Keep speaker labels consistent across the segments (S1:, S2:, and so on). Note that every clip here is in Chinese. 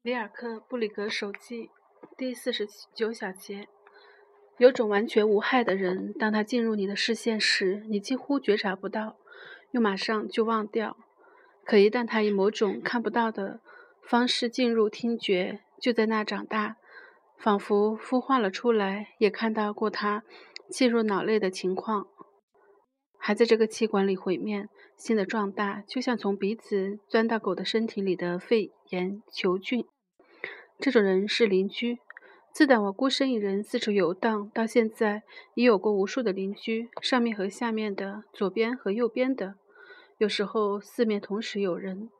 S1: 里尔克·布里格手记第四十九小节：有种完全无害的人，当他进入你的视线时，你几乎觉察不到，又马上就忘掉；可一旦他以某种看不到的方式进入听觉，就在那长大，仿佛孵化了出来，也看到过他进入脑内的情况，还在这个气管里毁灭。新的壮大，就像从鼻子钻到狗的身体里的肺炎球菌。这种人是邻居。自打我孤身一人四处游荡到现在，已有过无数的邻居，上面和下面的，左边和右边的，有时候四面同时有人。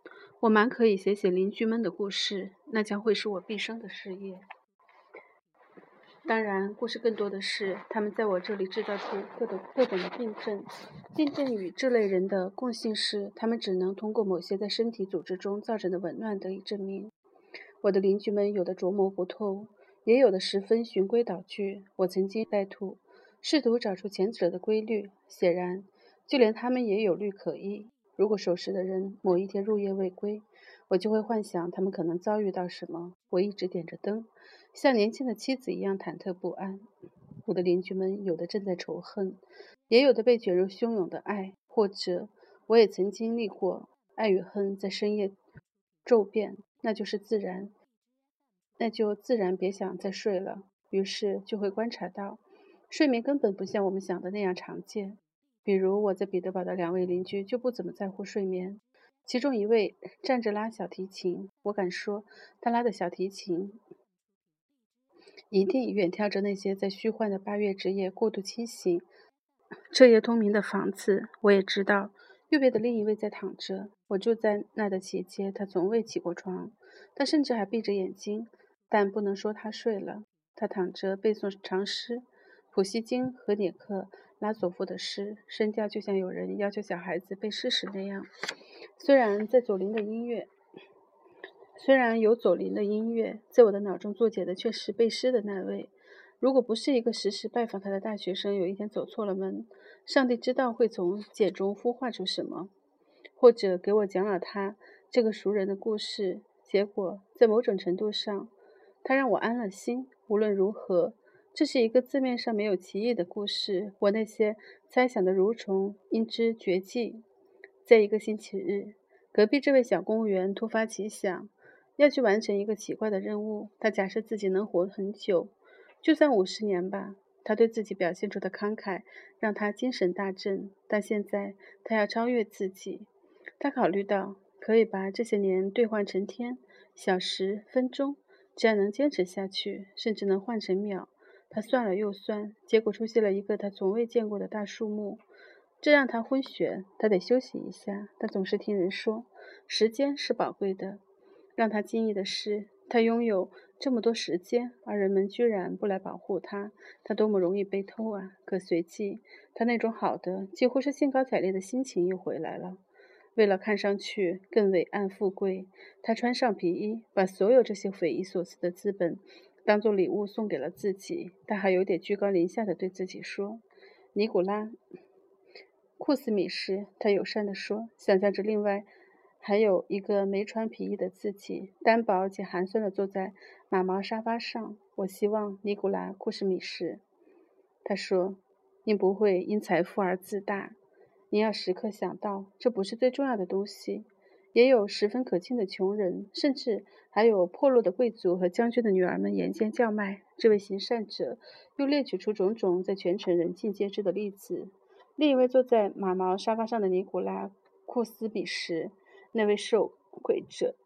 S1: 我蛮可以写写邻居们的故事，那将会是我毕生的事业。当然，故事更多的是他们在我这里制造出各种各种的病症。病症与这类人的共性是，他们只能通过某些在身体组织中造成的紊乱得以证明。我的邻居们有的琢磨不透，也有的十分循规蹈矩。我曾经带图，试图找出前者的规律。显然，就连他们也有律可依。如果守时的人某一天入夜未归，我就会幻想他们可能遭遇到什么。我一直点着灯。像年轻的妻子一样忐忑不安。我的邻居们有的正在仇恨，也有的被卷入汹涌的爱。或者，我也曾经历过爱与恨在深夜骤变，那就是自然，那就自然别想再睡了。于是就会观察到，睡眠根本不像我们想的那样常见。比如我在彼得堡的两位邻居就不怎么在乎睡眠，其中一位站着拉小提琴，我敢说他拉的小提琴。一定远眺着那些在虚幻的八月之夜过度清醒、彻夜通明的房子。我也知道，右边的另一位在躺着。我住在那的期间，他从未起过床，他甚至还闭着眼睛。但不能说他睡了，他躺着背诵长诗，普希金和涅克拉索夫的诗，声调就像有人要求小孩子背诗时那样。虽然在左邻的音乐。虽然有左邻的音乐，在我的脑中作解的却是背诗的那位。如果不是一个时时拜访他的大学生，有一天走错了门，上帝知道会从茧中孵化出什么，或者给我讲了他这个熟人的故事。结果在某种程度上，他让我安了心。无论如何，这是一个字面上没有歧义的故事。我那些猜想的蠕虫因之绝迹。在一个星期日，隔壁这位小公务员突发奇想。要去完成一个奇怪的任务，他假设自己能活很久，就算五十年吧。他对自己表现出的慷慨让他精神大振，但现在他要超越自己。他考虑到可以把这些年兑换成天、小时、分钟，只要能坚持下去，甚至能换成秒。他算了又算，结果出现了一个他从未见过的大数目，这让他昏眩。他得休息一下。他总是听人说，时间是宝贵的。让他惊异的是，他拥有这么多时间，而人们居然不来保护他。他多么容易被偷啊！可随即，他那种好的，几乎是兴高采烈的心情又回来了。为了看上去更伟岸富贵，他穿上皮衣，把所有这些匪夷所思的资本当做礼物送给了自己。他还有点居高临下的对自己说：“尼古拉·库斯米什。”他友善地说，想象着另外。还有一个没穿皮衣的自己，单薄且寒酸地坐在马毛沙发上。我希望尼古拉·库斯米什，他说：“您不会因财富而自大。您要时刻想到，这不是最重要的东西。也有十分可敬的穷人，甚至还有破落的贵族和将军的女儿们沿街叫卖。”这位行善者又列举出种种在全城人尽皆知的例子。另一位坐在马毛沙发上的尼古拉·库斯比什。那位受贿者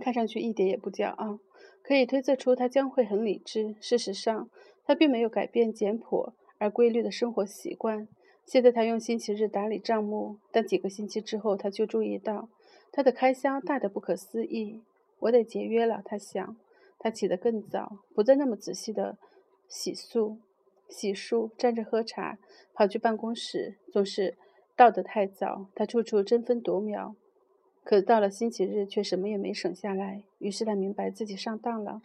S1: 看上去一点也不骄傲，可以推测出他将会很理智。事实上，他并没有改变简朴而规律的生活习惯。现在他用星期日打理账目，但几个星期之后他就注意到他的开销大得不可思议。我得节约了，他想。他起得更早，不再那么仔细的洗漱、洗漱，站着喝茶，跑去办公室，总是到得太早。他处处争分夺秒。可到了星期日，却什么也没省下来。于是他明白自己上当了。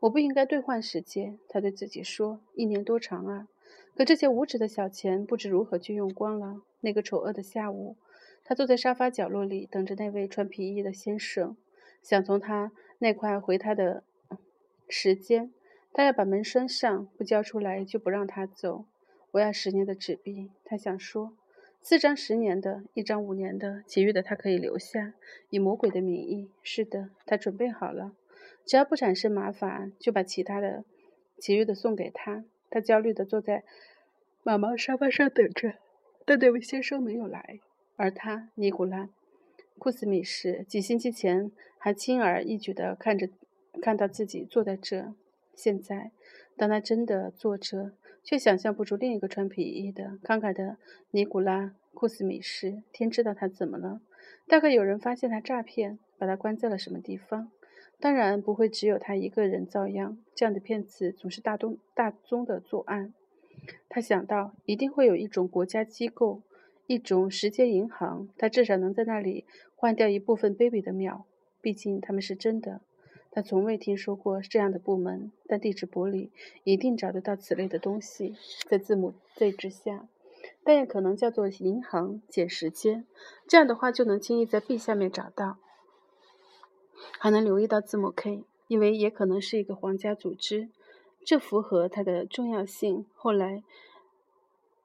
S1: 我不应该兑换时间，他对自己说。一年多长啊！可这些无耻的小钱不知如何去用光了。那个丑恶的下午，他坐在沙发角落里，等着那位穿皮衣的先生。想从他那块回他的时间，他要把门拴上，不交出来就不让他走。我要十年的纸币，他想说，四张十年的，一张五年的，其余的他可以留下，以魔鬼的名义。是的，他准备好了，只要不产生麻烦，就把其他的、其余的送给他。他焦虑地坐在毛毛沙发上等着，但那位先生没有来。而他，尼古拉·库斯米什，几星期前还轻而易举地看着看到自己坐在这，现在，当他真的坐着，却想象不出另一个穿皮衣的慷慨的尼古拉·库斯米什。天知道他怎么了？大概有人发现他诈骗，把他关在了什么地方。当然不会只有他一个人遭殃，这样的骗子总是大宗大宗的作案。他想到，一定会有一种国家机构。一种时间银行，他至少能在那里换掉一部分卑微的秒，毕竟他们是真的。他从未听说过这样的部门，但地址簿里一定找得到此类的东西，在字母 Z 之下，但也可能叫做银行减时间。这样的话就能轻易在 B 下面找到，还能留意到字母 K，因为也可能是一个皇家组织，这符合它的重要性。后来。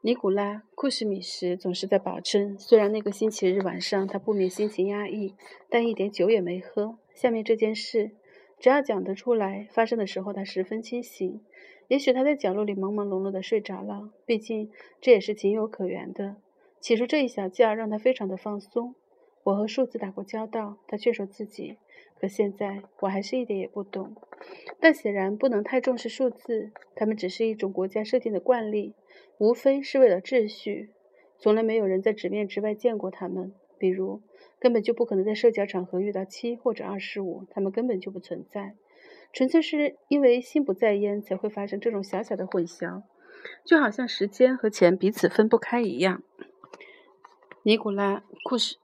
S1: 尼古拉·库什米什总是在保证，虽然那个星期日晚上他不免心情压抑，但一点酒也没喝。下面这件事，只要讲得出来，发生的时候他十分清醒。也许他在角落里朦朦胧胧的睡着了，毕竟这也是情有可原的。起初这一小觉让他非常的放松。我和数字打过交道，他劝说自己。可现在我还是一点也不懂。但显然不能太重视数字，它们只是一种国家设定的惯例。无非是为了秩序，从来没有人在纸面之外见过他们。比如，根本就不可能在社交场合遇到七或者二十五，他们根本就不存在。纯粹是因为心不在焉，才会发生这种小小的混淆，就好像时间和钱彼此分不开一样。尼古拉·库什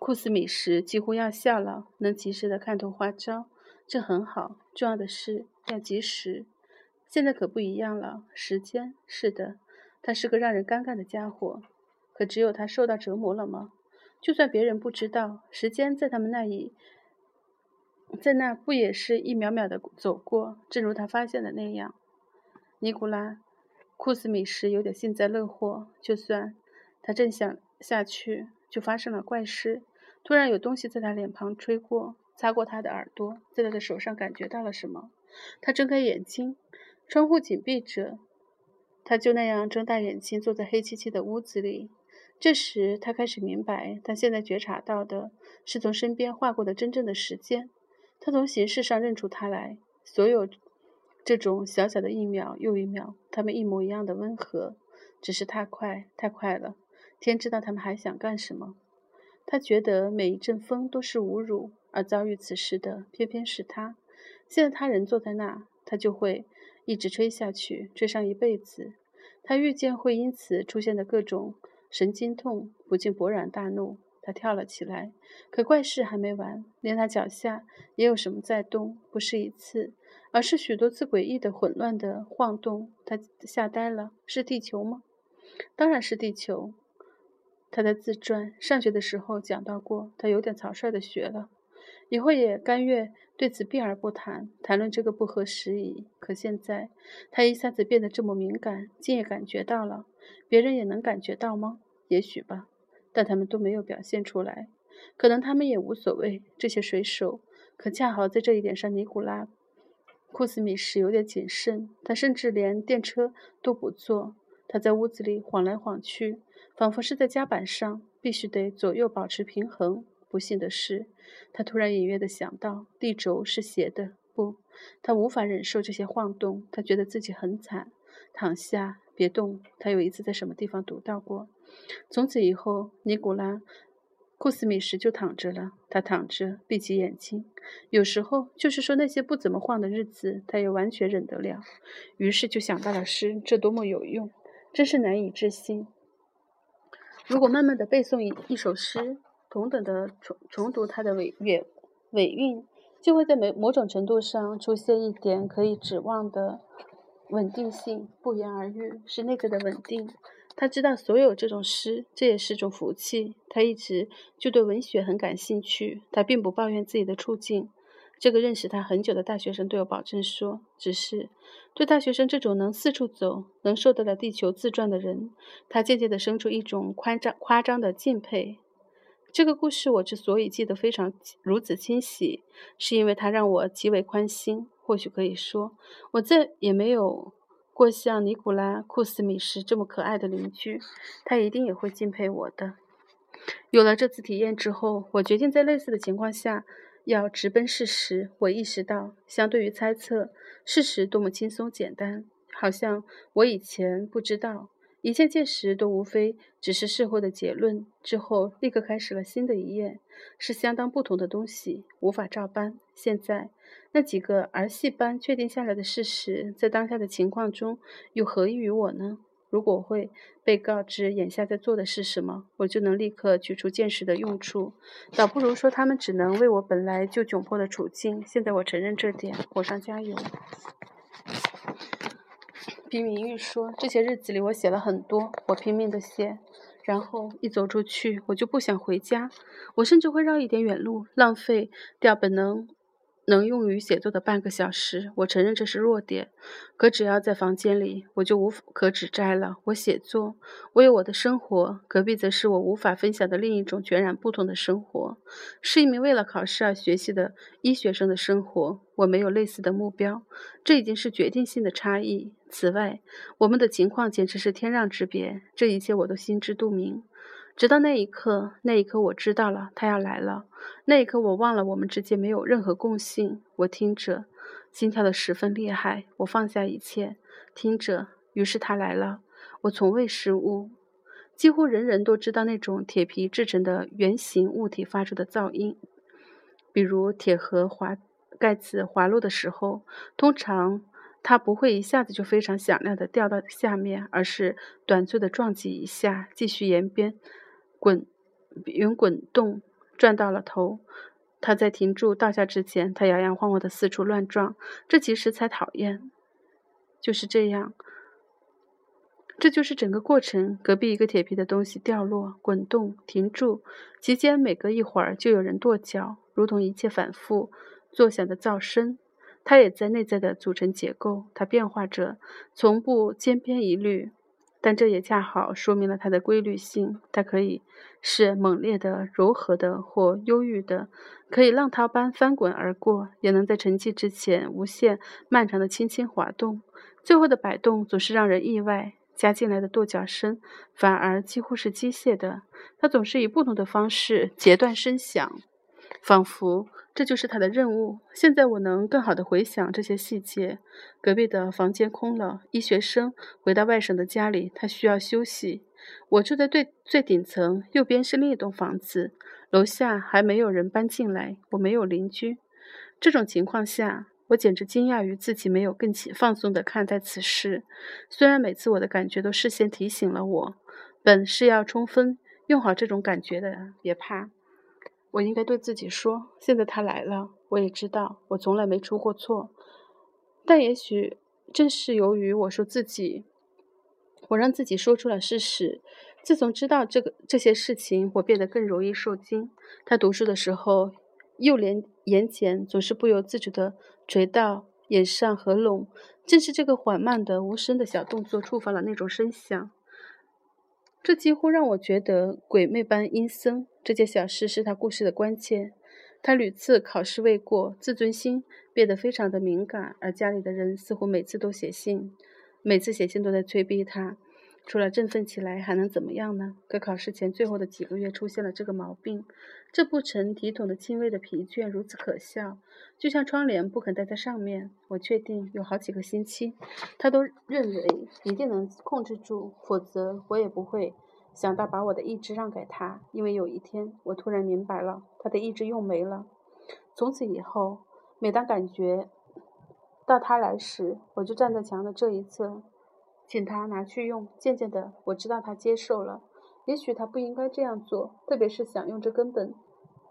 S1: 库斯米什几乎要笑了，能及时的看透花招，这很好。重要的是要及时。现在可不一样了，时间是的。他是个让人尴尬的家伙，可只有他受到折磨了吗？就算别人不知道，时间在他们那里，在那不也是一秒秒的走过？正如他发现的那样，尼古拉·库斯米什有点幸灾乐祸。就算他正想下去，就发生了怪事。突然有东西在他脸庞吹过，擦过他的耳朵，在他的手上感觉到了什么？他睁开眼睛，窗户紧闭着。他就那样睁大眼睛坐在黑漆漆的屋子里。这时，他开始明白，他现在觉察到的是从身边划过的真正的时间。他从形式上认出他来，所有这种小小的一秒又一秒，他们一模一样的温和，只是太快，太快了。天知道他们还想干什么。他觉得每一阵风都是侮辱，而遭遇此事的偏偏是他。现在他人坐在那，他就会。一直吹下去，吹上一辈子。他预见会因此出现的各种神经痛，不禁勃然大怒。他跳了起来，可怪事还没完，连他脚下也有什么在动，不是一次，而是许多次诡异的、混乱的晃动。他吓呆了，是地球吗？当然是地球。他的自传上学的时候讲到过，他有点草率的学了。以后也甘愿对此避而不谈，谈论这个不合时宜。可现在，他一下子变得这么敏感，竟也感觉到了。别人也能感觉到吗？也许吧，但他们都没有表现出来。可能他们也无所谓。这些水手，可恰好在这一点上，尼古拉·库斯米什有点谨慎。他甚至连电车都不坐。他在屋子里晃来晃去，仿佛是在甲板上，必须得左右保持平衡。不幸的是，他突然隐约地想到，地轴是斜的。不，他无法忍受这些晃动。他觉得自己很惨。躺下，别动。他有一次在什么地方读到过。从此以后，尼古拉·库斯米什就躺着了。他躺着，闭起眼睛。有时候，就是说那些不怎么晃的日子，他也完全忍得了。于是就想到了诗，这多么有用，真是难以置信。如果慢慢的背诵一一首诗。同等的重重读它的尾韵，尾韵就会在某某种程度上出现一点可以指望的稳定性。不言而喻，是内在的稳定。他知道所有这种诗，这也是种福气。他一直就对文学很感兴趣，他并不抱怨自己的处境。这个认识他很久的大学生对我保证说：“只是对大学生这种能四处走、能受得了地球自转的人，他渐渐地生出一种夸张、夸张的敬佩。”这个故事我之所以记得非常如此清晰，是因为它让我极为宽心。或许可以说，我再也没有。过像尼古拉·库斯米什这么可爱的邻居，他一定也会敬佩我的。有了这次体验之后，我决定在类似的情况下要直奔事实。我意识到，相对于猜测，事实多么轻松简单，好像我以前不知道。一切届时都无非只是事后的结论，之后立刻开始了新的一页，是相当不同的东西，无法照搬。现在那几个儿戏般确定下来的事实，在当下的情况中又何益于我呢？如果会被告知眼下在做的是什么，我就能立刻取出见识的用处，倒不如说他们只能为我本来就窘迫的处境。现在我承认这点，火上加油。比明玉说：“这些日子里，我写了很多，我拼命的写，然后一走出去，我就不想回家，我甚至会绕一点远路，浪费掉本能。”能用于写作的半个小时，我承认这是弱点。可只要在房间里，我就无可指摘了。我写作，我有我的生活，隔壁则是我无法分享的另一种全然不同的生活，是一名为了考试而学习的医学生的生活。我没有类似的目标，这已经是决定性的差异。此外，我们的情况简直是天壤之别。这一切我都心知肚明。直到那一刻，那一刻我知道了他要来了。那一刻我忘了我们之间没有任何共性。我听着，心跳的十分厉害。我放下一切，听着。于是他来了。我从未失误。几乎人人都知道那种铁皮制成的圆形物体发出的噪音，比如铁盒滑盖子滑落的时候，通常它不会一下子就非常响亮的掉到下面，而是短促的撞击一下，继续延边。滚，圆滚动，转到了头。他在停住倒下之前，他摇摇晃晃的四处乱撞。这其实才讨厌。就是这样，这就是整个过程。隔壁一个铁皮的东西掉落、滚动、停住，期间每隔一会儿就有人跺脚，如同一切反复作响的噪声。它也在内在的组成结构，它变化着，从不千篇一律。但这也恰好说明了它的规律性。它可以是猛烈的、柔和的或忧郁的，可以浪涛般翻滚而过，也能在沉寂之前无限漫长的轻轻滑动。最后的摆动总是让人意外，加进来的跺脚声反而几乎是机械的。它总是以不同的方式截断声响，仿佛。这就是他的任务。现在我能更好地回想这些细节。隔壁的房间空了，医学生回到外省的家里，他需要休息。我住在最最顶层，右边是另一栋房子，楼下还没有人搬进来，我没有邻居。这种情况下，我简直惊讶于自己没有更放松地看待此事。虽然每次我的感觉都事先提醒了我，本是要充分用好这种感觉的，别怕。我应该对自己说：“现在他来了，我也知道我从来没出过错。但也许正是由于我说自己，我让自己说出了事实。自从知道这个这些事情，我变得更容易受惊。他读书的时候，右脸眼睑总是不由自主地垂到眼上合拢。正是这个缓慢的、无声的小动作，触发了那种声响。”这几乎让我觉得鬼魅般阴森。这件小事是他故事的关键。他屡次考试未过，自尊心变得非常的敏感，而家里的人似乎每次都写信，每次写信都在催逼他。除了振奋起来，还能怎么样呢？可考试前最后的几个月出现了这个毛病，这不成体统的轻微的疲倦如此可笑，就像窗帘不肯待在上面。我确定有好几个星期，他都认为一定能控制住，否则我也不会想到把我的意志让给他。因为有一天，我突然明白了，他的意志用没了。从此以后，每当感觉到他来时，我就站在墙的这一侧。请他拿去用。渐渐的，我知道他接受了。也许他不应该这样做，特别是想用这根本，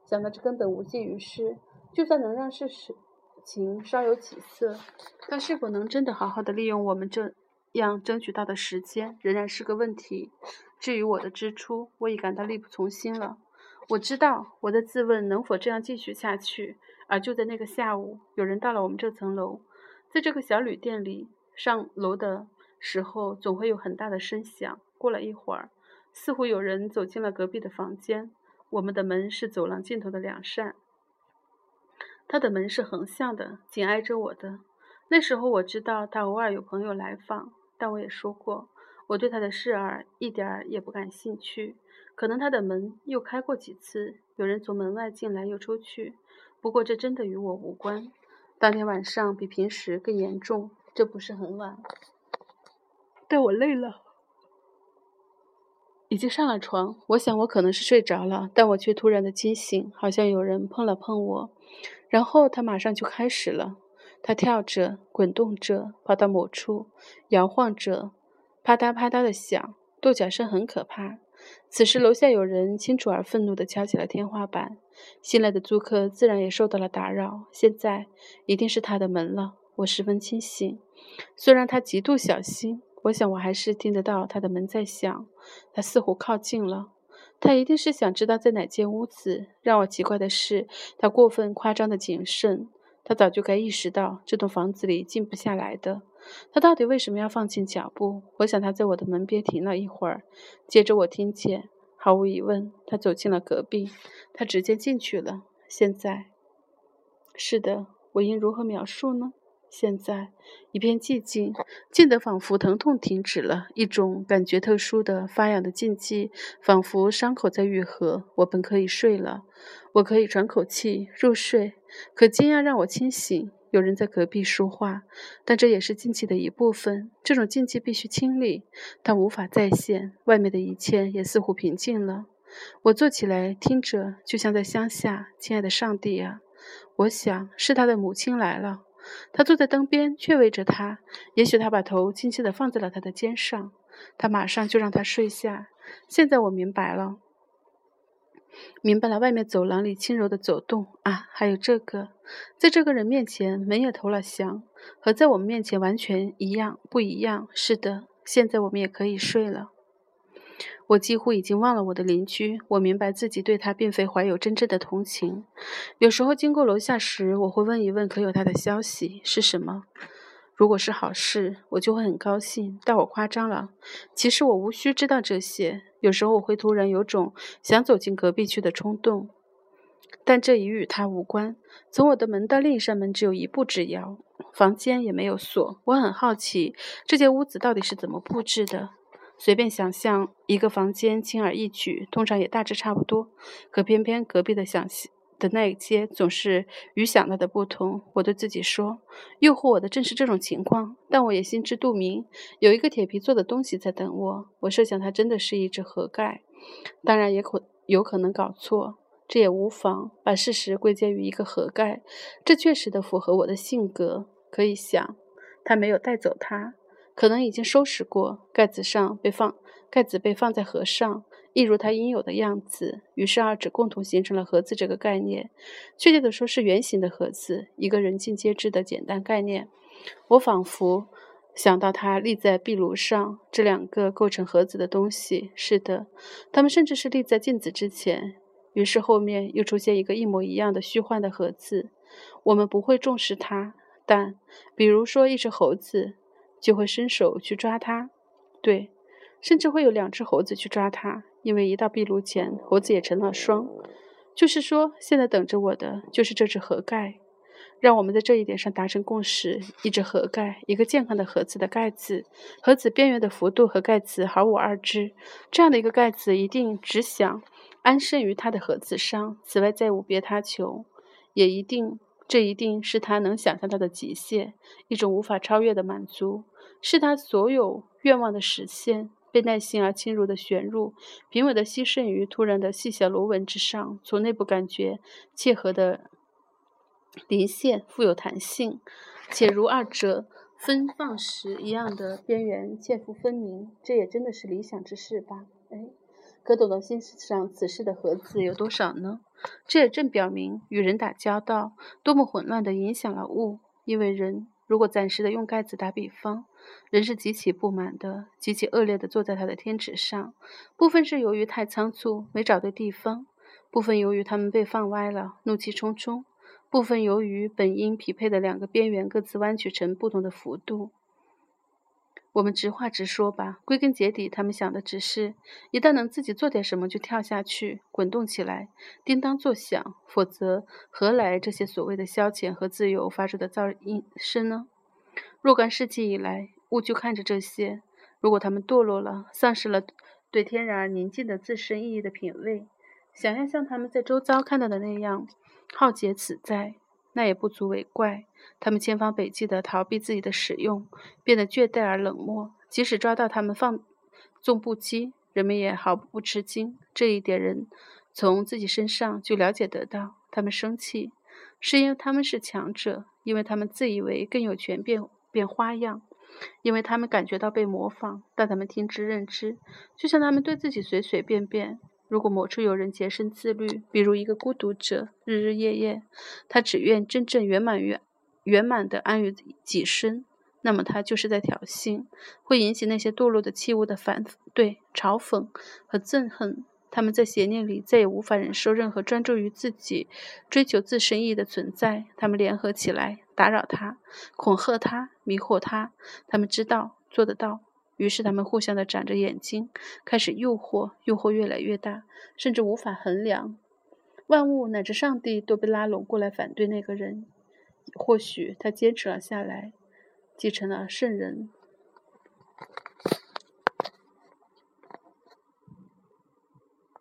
S1: 想到这根本无济于事。就算能让事情稍有起色，他是否能真的好好的利用我们这样争取到的时间仍然是个问题。至于我的支出，我已感到力不从心了。我知道我在自问能否这样继续下去，而就在那个下午，有人到了我们这层楼，在这个小旅店里，上楼的时候总会有很大的声响。过了一会儿，似乎有人走进了隔壁的房间。我们的门是走廊尽头的两扇，他的门是横向的，紧挨着我的。那时候我知道他偶尔有朋友来访，但我也说过，我对他的事儿一点儿也不感兴趣。可能他的门又开过几次，有人从门外进来又出去。不过这真的与我无关。当天晚上比平时更严重，这不是很晚，但我累了。已经上了床，我想我可能是睡着了，但我却突然的惊醒，好像有人碰了碰我。然后他马上就开始了，他跳着、滚动着，跑到某处，摇晃着，啪嗒啪嗒的响，跺脚声很可怕。此时楼下有人清楚而愤怒地敲起了天花板，新来的租客自然也受到了打扰。现在一定是他的门了，我十分清醒，虽然他极度小心。我想，我还是听得到他的门在响。他似乎靠近了。他一定是想知道在哪间屋子。让我奇怪的是，他过分夸张的谨慎。他早就该意识到这栋房子里静不下来的。他到底为什么要放轻脚步？我想他在我的门边停了一会儿。接着我听见，毫无疑问，他走进了隔壁。他直接进去了。现在，是的，我应如何描述呢？现在一片寂静，静得仿佛疼痛停止了，一种感觉特殊的发痒的禁忌，仿佛伤口在愈合。我本可以睡了，我可以喘口气入睡，可惊讶让我清醒。有人在隔壁说话，但这也是禁忌的一部分。这种禁忌必须清理，它无法再现。外面的一切也似乎平静了。我坐起来听着，就像在乡下。亲爱的上帝啊，我想是他的母亲来了。他坐在灯边，却偎着他。也许他把头轻轻地放在了他的肩上。他马上就让他睡下。现在我明白了，明白了。外面走廊里轻柔的走动啊，还有这个，在这个人面前，门也投了降，和在我们面前完全一样，不一样。是的，现在我们也可以睡了。我几乎已经忘了我的邻居。我明白自己对他并非怀有真正的同情。有时候经过楼下时，我会问一问可有他的消息是什么。如果是好事，我就会很高兴。但我夸张了。其实我无需知道这些。有时候我会突然有种想走进隔壁去的冲动，但这已与他无关。从我的门到另一扇门只有一步之遥，房间也没有锁。我很好奇这间屋子到底是怎么布置的。随便想象一个房间，轻而易举，通常也大致差不多。可偏偏隔壁的想的那些总是与想到的不同。我对自己说，诱惑我的正是这种情况。但我也心知肚明，有一个铁皮做的东西在等我。我设想它真的是一只盒盖，当然也可有可能搞错，这也无妨。把事实归结于一个盒盖，这确实的符合我的性格。可以想，他没有带走它。可能已经收拾过，盖子上被放，盖子被放在盒上，一如它应有的样子。于是二者共同形成了盒子这个概念。确切的说，是圆形的盒子，一个人尽皆知的简单概念。我仿佛想到它立在壁炉上，这两个构成盒子的东西。是的，它们甚至是立在镜子之前。于是后面又出现一个一模一样的虚幻的盒子。我们不会重视它，但比如说一只猴子。就会伸手去抓它，对，甚至会有两只猴子去抓它，因为一到壁炉前，猴子也成了双。就是说，现在等着我的就是这只盒盖。让我们在这一点上达成共识：一只盒盖，一个健康的盒子的盖子，盒子边缘的幅度和盖子毫无二致。这样的一个盖子一定只想安身于它的盒子上，此外再无别他求，也一定，这一定是他能想象到的极限，一种无法超越的满足。是他所有愿望的实现，被耐心而轻柔地旋入，平稳地牺牲于突然的细小螺纹之上，从内部感觉切合的连线富有弹性，且如二者分放时一样的边缘切肤分明。这也真的是理想之事吧？哎，可懂得欣赏此事的盒子有多少呢？这也正表明与人打交道多么混乱地影响了物，因为人。如果暂时的用盖子打比方，人是极其不满的，极其恶劣的坐在他的天池上。部分是由于太仓促，没找对地方；部分由于他们被放歪了，怒气冲冲；部分由于本应匹配的两个边缘各自弯曲成不同的幅度。我们直话直说吧，归根结底，他们想的只是，一旦能自己做点什么，就跳下去，滚动起来，叮当作响。否则，何来这些所谓的消遣和自由发出的噪音声呢？若干世纪以来，物就看着这些。如果他们堕落了，丧失了对天然而宁静的自身意义的品味，想要像他们在周遭看到的那样，浩劫此在。那也不足为怪。他们千方百计地逃避自己的使用，变得倦怠而冷漠。即使抓到他们放纵不羁，人们也毫不吃惊。这一点人从自己身上就了解得到。他们生气，是因为他们是强者，因为他们自以为更有权变变花样，因为他们感觉到被模仿。但他们听之任之，就像他们对自己随随便便。如果某处有人洁身自律，比如一个孤独者，日日夜夜，他只愿真正圆满圆圆满的安于己身，那么他就是在挑衅，会引起那些堕落的器物的反对、嘲讽和憎恨。他们在邪念里再也无法忍受任何专注于自己、追求自身意义的存在。他们联合起来，打扰他，恐吓他，迷惑他。他们知道做得到。于是他们互相的眨着眼睛，开始诱惑，诱惑越来越大，甚至无法衡量。万物乃至上帝都被拉拢过来反对那个人。或许他坚持了下来，继承了圣人。